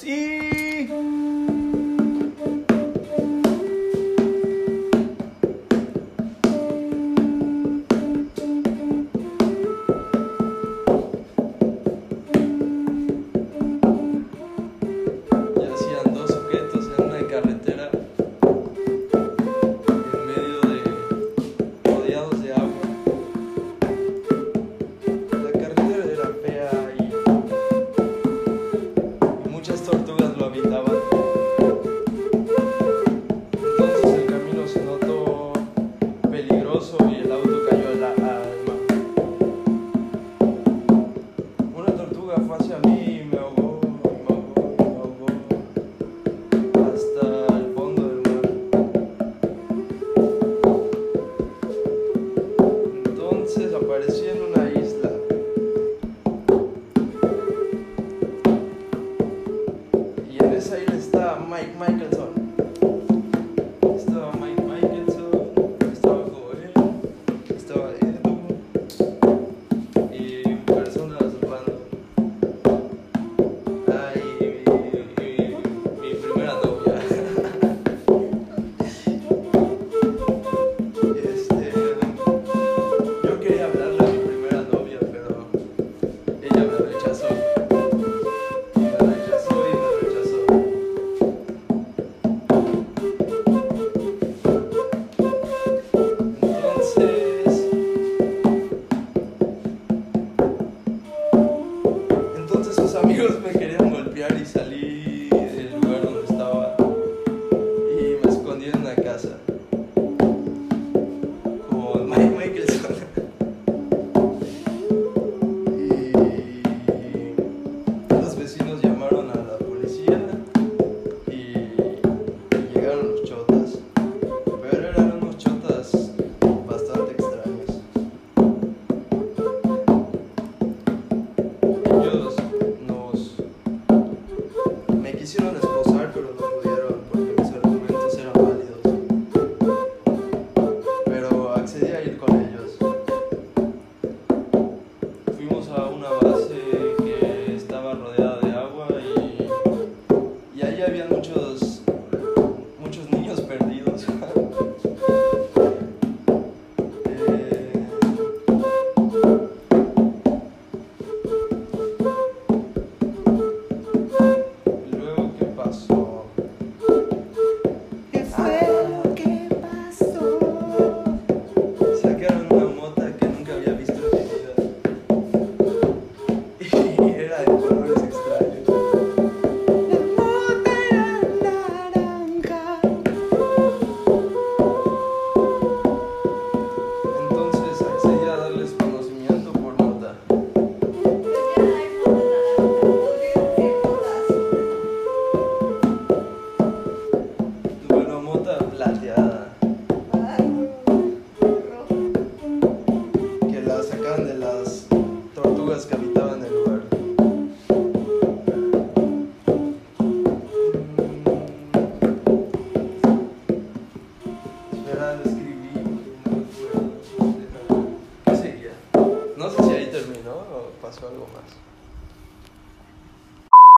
Sí. পাশে আমি que habitaban el lugar. Mm. Espera, escribí, no me acuerdo. ¿Qué seguía? No sé si ahí terminó o pasó algo más.